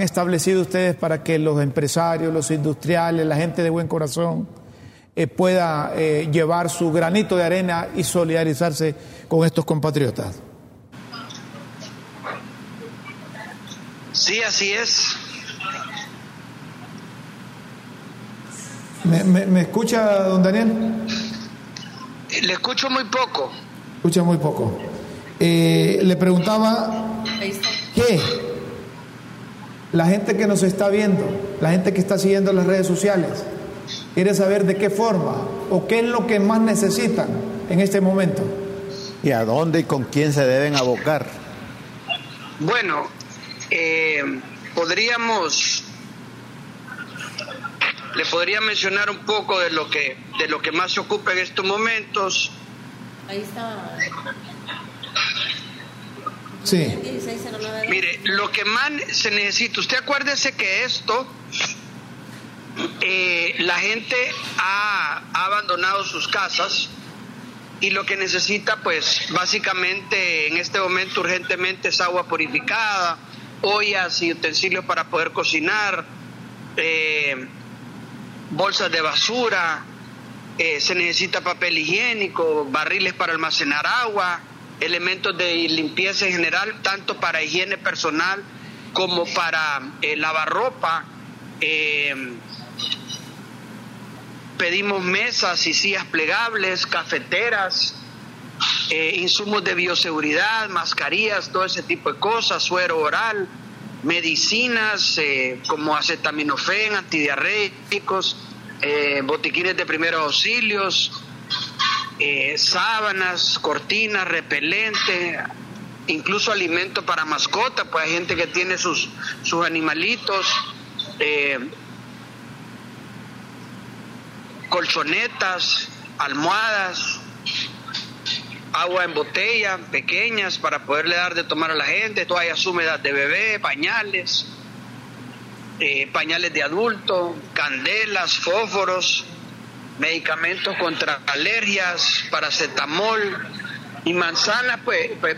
establecido ustedes para que los empresarios, los industriales, la gente de buen corazón eh, pueda eh, llevar su granito de arena y solidarizarse con estos compatriotas? Sí, así es. ¿Me, escucha, don Daniel? Le escucho muy poco. Escucha muy poco. Eh, le preguntaba qué la gente que nos está viendo, la gente que está siguiendo las redes sociales, quiere saber de qué forma o qué es lo que más necesitan en este momento. ¿Y a dónde y con quién se deben abocar? Bueno, eh, podríamos le podría mencionar un poco de lo que de lo que más se ocupa en estos momentos Ahí está. Sí. Mire, lo que más se necesita, usted acuérdese que esto, eh, la gente ha, abandonado sus casas y lo que necesita, pues, básicamente en este momento urgentemente es agua purificada, ollas y utensilios para poder cocinar, eh, bolsas de basura, eh, se necesita papel higiénico, barriles para almacenar agua, elementos de limpieza en general, tanto para higiene personal como para eh, lavar ropa, eh, pedimos mesas y sillas plegables, cafeteras, eh, insumos de bioseguridad, mascarillas, todo ese tipo de cosas, suero oral, medicinas eh, como acetaminofén, antidiarréticos, eh, botiquines de primeros auxilios, sábanas, cortinas, repelente, incluso alimento para mascota, pues hay gente que tiene sus, sus animalitos colchonetas, almohadas, agua en botella, pequeñas, para poderle dar de tomar a la gente, toallas húmedas de bebé, pañales, eh, pañales de adulto, candelas, fósforos, medicamentos contra alergias, paracetamol y manzanas, pues, pues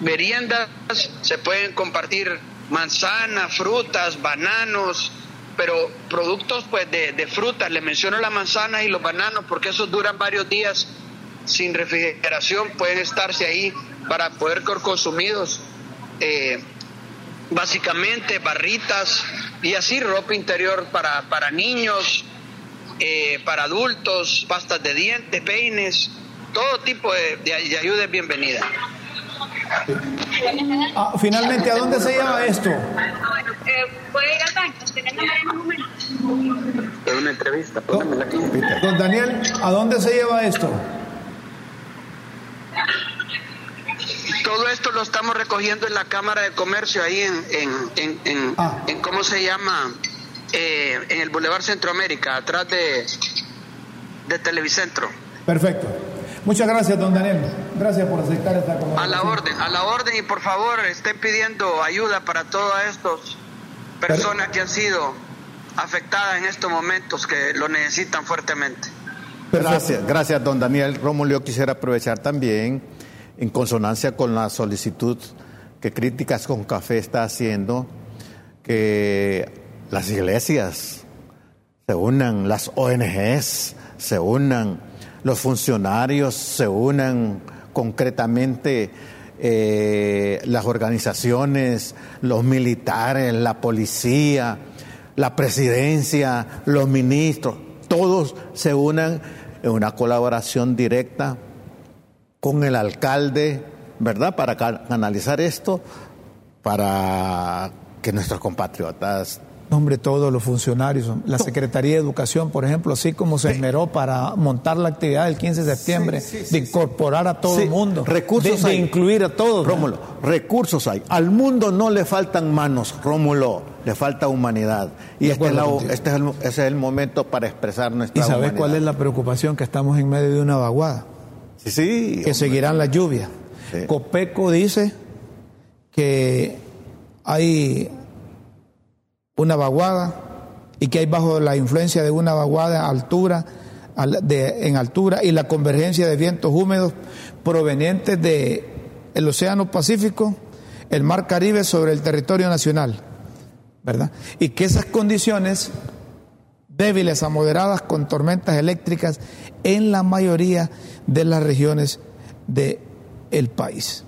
meriendas, se pueden compartir manzanas, frutas, bananos, pero productos pues de, de frutas, le menciono la manzana y los bananos porque esos duran varios días sin refrigeración, pueden estarse ahí para poder ser consumidos. Eh, básicamente barritas y así ropa interior para, para niños, eh, para adultos, pastas de dientes, peines, todo tipo de, de, ayuda es bienvenida. Ah, finalmente, ¿a dónde se lleva esto? ¿Puede ir al banco? un momento? Es una entrevista. Don Daniel, ¿a dónde se lleva esto? Todo esto lo estamos recogiendo en la Cámara de Comercio, ahí en, en, en, ah. ¿cómo se llama? Eh, en el Boulevard Centroamérica, atrás de, de Televicentro. Perfecto. Muchas gracias, don Daniel. Gracias por aceptar esta conversación. A la orden, a la orden y por favor estén pidiendo ayuda para todas estas personas que han sido afectadas en estos momentos que lo necesitan fuertemente. Gracias, gracias, don Daniel. Rómulo, yo quisiera aprovechar también en consonancia con la solicitud que Críticas con Café está haciendo, que las iglesias se unan, las ONGs se unan, los funcionarios se unan concretamente, eh, las organizaciones, los militares, la policía, la presidencia, los ministros, todos se unan en una colaboración directa con el alcalde, ¿verdad? Para analizar esto, para que nuestros compatriotas nombre todos los funcionarios, la Secretaría de Educación, por ejemplo, así como se esmeró para montar la actividad del 15 de septiembre, de incorporar a todo el mundo, recursos de, incluir a todos. Rómulo, recursos hay. Al mundo no le faltan manos, Rómulo, le falta humanidad. Y este, este, es el, ese es el momento para expresar nuestra ¿Y sabes cuál es la preocupación? Que estamos en medio de una vaguada. Sí, que seguirán las lluvias. Copeco dice que hay una vaguada y que hay bajo la influencia de una vaguada altura, en altura y la convergencia de vientos húmedos provenientes del el Océano Pacífico, el Mar Caribe sobre el territorio nacional, ¿verdad? Y que esas condiciones débiles a moderadas con tormentas eléctricas en la mayoría de las regiones del el país.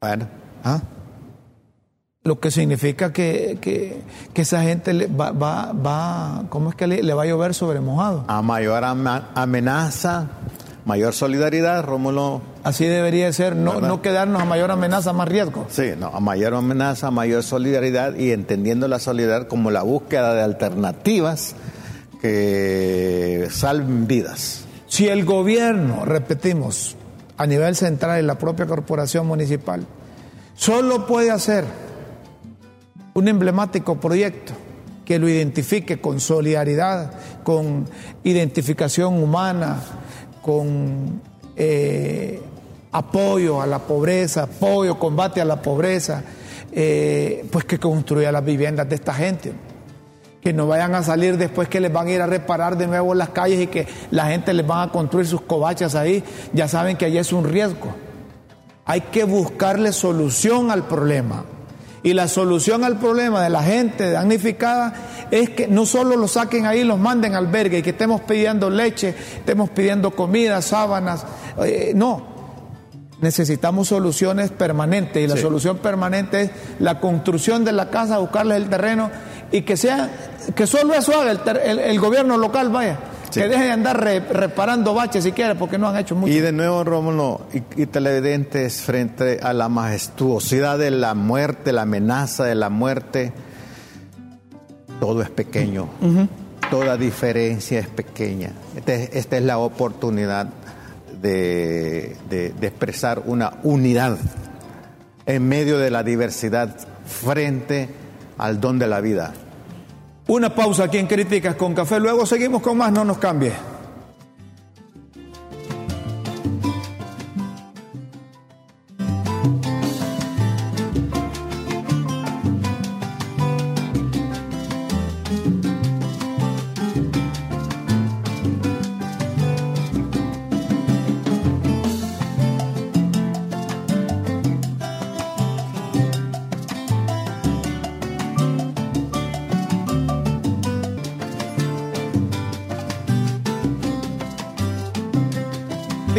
Bueno. ¿Ah? Lo que significa que, que, esa gente le va, va, va, ¿cómo es que le, va a llover sobre mojado? A mayor amenaza, mayor solidaridad, Rómulo. Así debería ser, no, no quedarnos a mayor amenaza, más riesgo. Sí, no, a mayor amenaza, mayor solidaridad y entendiendo la solidaridad como la búsqueda de alternativas que salven vidas. Si el gobierno, repetimos, a nivel central y la propia corporación municipal, solo puede hacer un emblemático proyecto que lo identifique con solidaridad, con identificación humana, con eh, apoyo a la pobreza, apoyo, combate a la pobreza, eh, pues que construya las viviendas de esta gente que no vayan a salir después que les van a ir a reparar de nuevo las calles y que la gente les va a construir sus covachas ahí, ya saben que allí es un riesgo. Hay que buscarle solución al problema. Y la solución al problema de la gente damnificada es que no solo los saquen ahí los manden al albergue y que estemos pidiendo leche, estemos pidiendo comida, sábanas. Eh, no, necesitamos soluciones permanentes y la solución permanente es la construcción de la casa, buscarles el terreno y que sea, que solo eso haga el, el, gobierno local, vaya. Que dejen de andar reparando baches si quieren, porque no han hecho mucho. Y de nuevo, Rómulo y, televidentes, frente a la majestuosidad de la muerte, la amenaza de la muerte, todo es pequeño. Toda diferencia es pequeña. Este, esta es la oportunidad de, de expresar una unidad en medio de la diversidad frente al don de la vida. Una pausa aquí en Críticas con Café, luego seguimos con más, no nos cambie.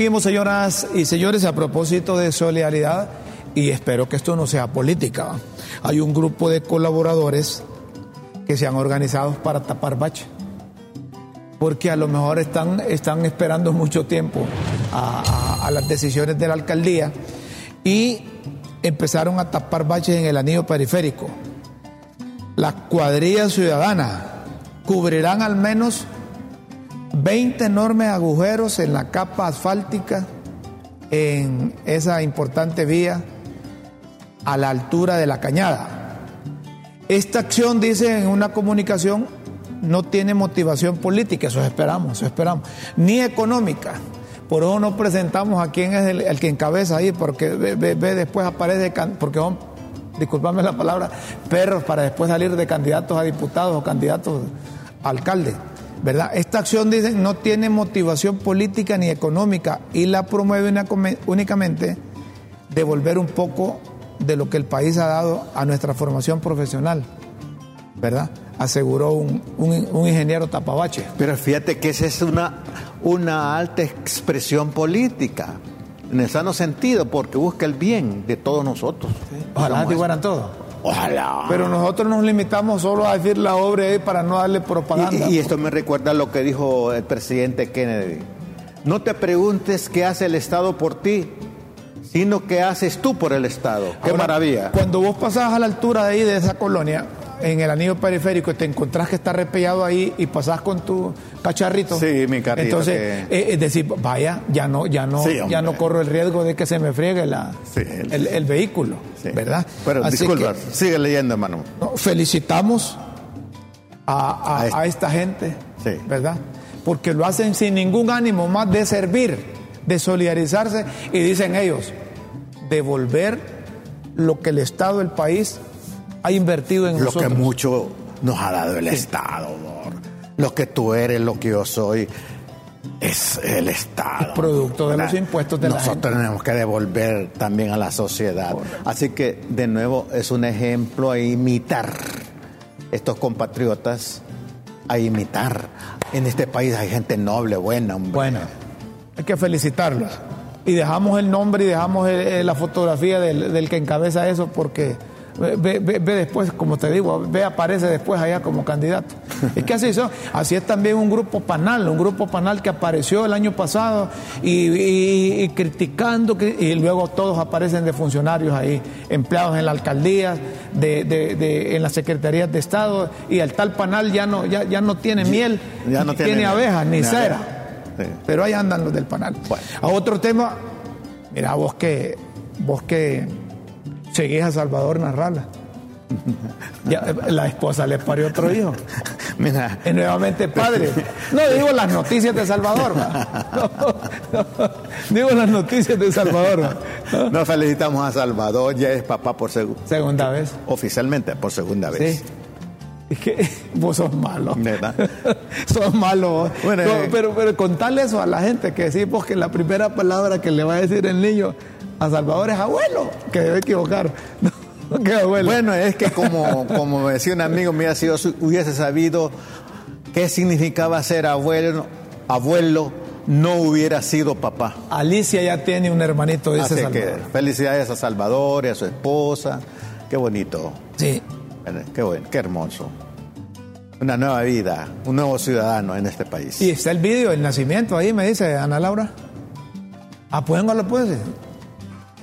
Seguimos, señoras y señores, a propósito de solidaridad, y espero que esto no sea política. Hay un grupo de colaboradores que se han organizado para tapar bache, porque a lo mejor están, están esperando mucho tiempo a, las decisiones de la alcaldía y empezaron a tapar baches en el anillo periférico. Las cuadrillas ciudadanas cubrirán al menos 20 enormes agujeros en la capa asfáltica en esa importante vía a la altura de la cañada. Esta acción, dice en una comunicación, no tiene motivación política, eso esperamos, eso esperamos, ni económica. Por eso no presentamos a quién es el, que encabeza ahí, porque ve, después aparece, porque son, disculpame la palabra, perros para después salir de candidatos a diputados o candidatos a alcaldes. ¿Verdad? Esta acción, dicen, no tiene motivación política ni económica y la promueve únicamente devolver un poco de lo que el país ha dado a nuestra formación profesional, ¿verdad? Aseguró un, ingeniero tapabache. Pero fíjate que esa es una, una alta expresión política, en el sano sentido, porque busca el bien de todos nosotros. Ojalá iguaran todos. Ojalá. Pero nosotros nos limitamos solo a decir la obra para no darle propaganda. Y, esto me recuerda a lo que dijo el presidente Kennedy. No te preguntes qué hace el Estado por ti, sino qué haces tú por el Estado. Qué maravilla. Cuando vos pasás a la altura de ahí de esa colonia, en el anillo periférico y te encontrás que está repellado ahí y pasás con tu cacharrito. Sí, mi carrito. Entonces, eh, es decir, vaya, ya no, ya no, ya no corro el riesgo de que se me friegue la, el, vehículo, ¿verdad? Pero disculpa, sigue leyendo, hermano. felicitamos a, a, esta gente, ¿verdad? Porque lo hacen sin ningún ánimo más de servir, de solidarizarse y dicen ellos, devolver lo que el Estado, el país ha invertido en lo nosotros. Lo que mucho nos ha dado el Estado, amor. Lo que tú eres, lo que yo soy, es el Estado. Es producto de los impuestos de Nosotros la gente. tenemos que devolver también a la sociedad. Así que, de nuevo, es un ejemplo a imitar estos compatriotas, a imitar. En este país hay gente noble, buena, hombre. Bueno, hay que felicitarlos. Y dejamos el nombre y dejamos la fotografía del, del que encabeza eso porque Ve, después, como te digo, ve aparece después allá como candidato. Es que así son. Así es también un grupo panal, un grupo panal que apareció el año pasado y, criticando, y luego todos aparecen de funcionarios ahí, empleados en la alcaldía, de, en las secretarías de Estado, y el tal panal ya no, ya, ya no tiene miel, ya no tiene, abejas, ni cera. Pero ahí andan los del panal. A otro tema, mira, vos que, vos que seguís a Salvador Narrala. la esposa le parió otro hijo. Mira. Es nuevamente padre. No digo las noticias de Salvador. digo las noticias de Salvador. Nos felicitamos a Salvador, ya es papá por segunda vez. Oficialmente, por segunda vez. Sí. Es que vos sos malo. ¿Verdad? sos malo. Bueno, eh. pero, pero contarle eso a la gente, que decimos que la primera palabra que le va a decir el niño a Salvador es abuelo, que debe equivocar. Bueno, es que como, como decía un amigo mío, si yo hubiese sabido qué significaba ser abuelo, abuelo, no hubiera sido papá. Alicia ya tiene un hermanito, dice Salvador. Que felicidades a Salvador y a su esposa. Qué bonito. Sí. Qué bueno, qué hermoso. una nueva vida, un nuevo ciudadano en este país. Y está el vídeo del nacimiento ahí, me dice Ana Laura. Ah, pues lo puedes.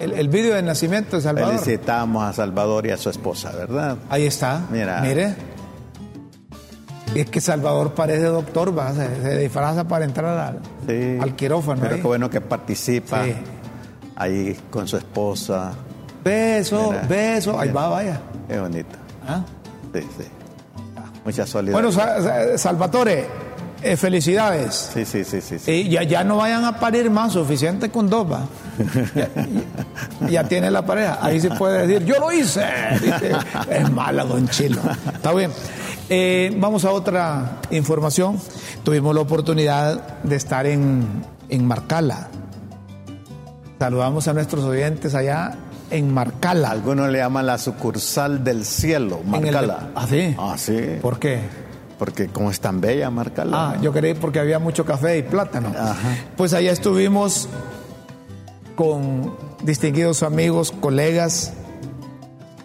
El, el vídeo del nacimiento de Salvador. Felicitamos a Salvador y a su esposa, ¿verdad? Ahí está. Mira. Mire. Es que Salvador parece doctor, va, se, disfraza para entrar al, al quirófano. Pero qué bueno que participa ahí con su esposa. Beso, beso. Ahí va, vaya. Qué bonito. ¿Ah? Sí, sí. Mucha solidaridad. Bueno, Salvatore, eh, felicidades. Sí, sí, sí, sí. Y ya, ya no vayan a parir más, suficiente con dos, va. Ya, tiene la pareja. Ahí se puede decir, yo lo hice. es mala, don Chilo. Está bien. Eh, vamos a otra información. Tuvimos la oportunidad de estar en, en Marcala. Saludamos a nuestros oyentes allá en Marcala. Algunos le llaman la sucursal del cielo, Marcala. ¿Ah, sí? Ah, sí. ¿Por qué? Porque como es tan bella Marcala. Ah, yo creí porque había mucho café y plátano. Pues allá estuvimos con distinguidos amigos, colegas,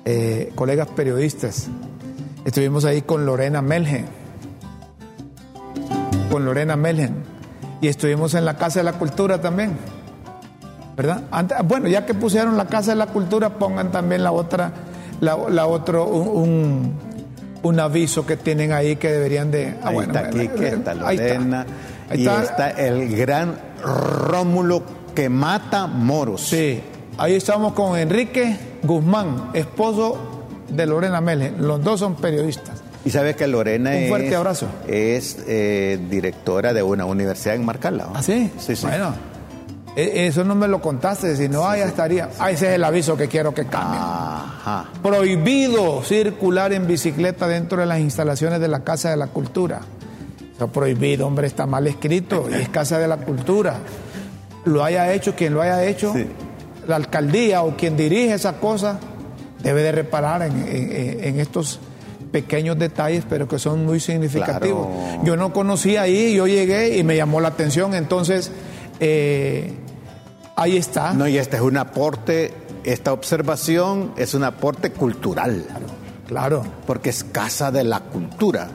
eh, colegas periodistas. Estuvimos ahí con Lorena Melgen, con Lorena Melgen, y estuvimos en la Casa de la Cultura también, ¿verdad? bueno, ya que pusieron la Casa de la Cultura, pongan también la otra, la, otro, un, un, aviso que tienen ahí que deberían de... Ah, ahí está Quique, está Lorena, y está el gran Rómulo que mata moros. Sí, ahí estamos con Enrique Guzmán, esposo de Lorena Melgen. Los dos son periodistas. Y sabes que Lorena Un fuerte es, abrazo. es eh, directora de una universidad en Marcala. ¿Ah, sí? Sí, sí. Bueno, eso no me lo contaste, si no, ahí estaría. Ah, ese es el aviso que quiero que cambie. Ajá. Prohibido circular en bicicleta dentro de las instalaciones de la Casa de la Cultura. Está prohibido, hombre, está mal escrito y es Casa de la Cultura. Lo haya hecho quien lo haya hecho, la alcaldía o quien dirige esa cosa debe de reparar en, estos pequeños detalles, pero que son muy significativos. Yo no conocía ahí, yo llegué y me llamó la atención, entonces eh, ahí está. No, y este es un aporte, esta observación es un aporte cultural. Claro. Porque es casa de la cultura.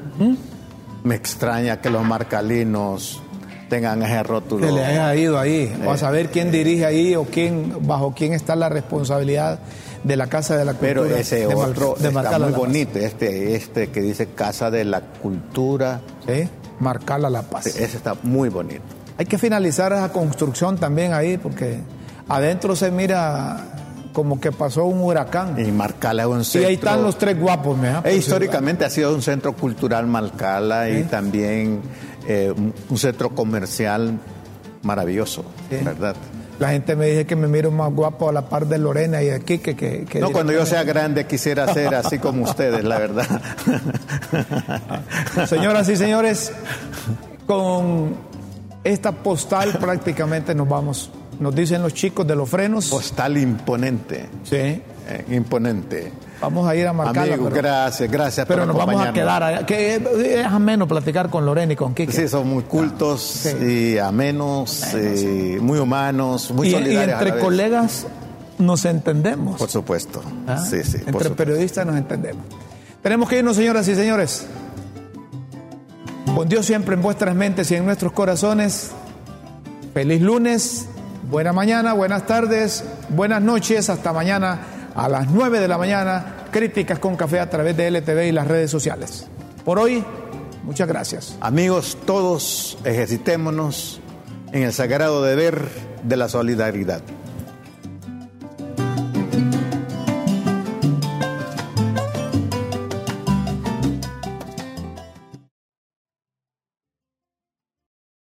Me extraña que los marcalinos tengan ese rótulo. Que le haya ido ahí, o a saber quién dirige ahí o quién, bajo quién está la responsabilidad de la Casa de la Cultura. Pero ese otro está muy bonito, este, este que dice Casa de la Cultura. Sí, Marcala La Paz. ese está muy bonito. Hay que finalizar esa construcción también ahí, porque adentro se mira como que pasó un huracán. Y Marcala es un centro. Y ahí están los tres guapos, ¿me e históricamente ha sido un centro cultural Marcala y también eh, un centro comercial maravilloso, ¿verdad? La gente me dice que me miro más guapo a la par de Lorena y de aquí que... que, no, cuando yo sea grande quisiera ser así como ustedes, la verdad. Señoras y señores, con esta postal prácticamente nos vamos. Nos dicen los chicos de los frenos. Postal imponente. Sí. Eh, imponente. Vamos a ir a marcarla. Amigo, gracias, gracias Pero nos vamos a quedar Que es ameno platicar con Lorena y con Kike. Sí, son muy cultos y amenos, y muy humanos, muy solidarios. Y entre colegas nos entendemos. Por supuesto. ¿Ah? Sí, sí. Entre periodistas nos entendemos. Tenemos que irnos, señoras y señores. Con Dios siempre en vuestras mentes y en nuestros corazones. Feliz lunes, buena mañana, buenas tardes, buenas noches, hasta mañana a las 9 de la mañana, críticas con café a través de LTV y las redes sociales. Por hoy, muchas gracias. Amigos, todos ejercitémonos en el sagrado deber de la solidaridad.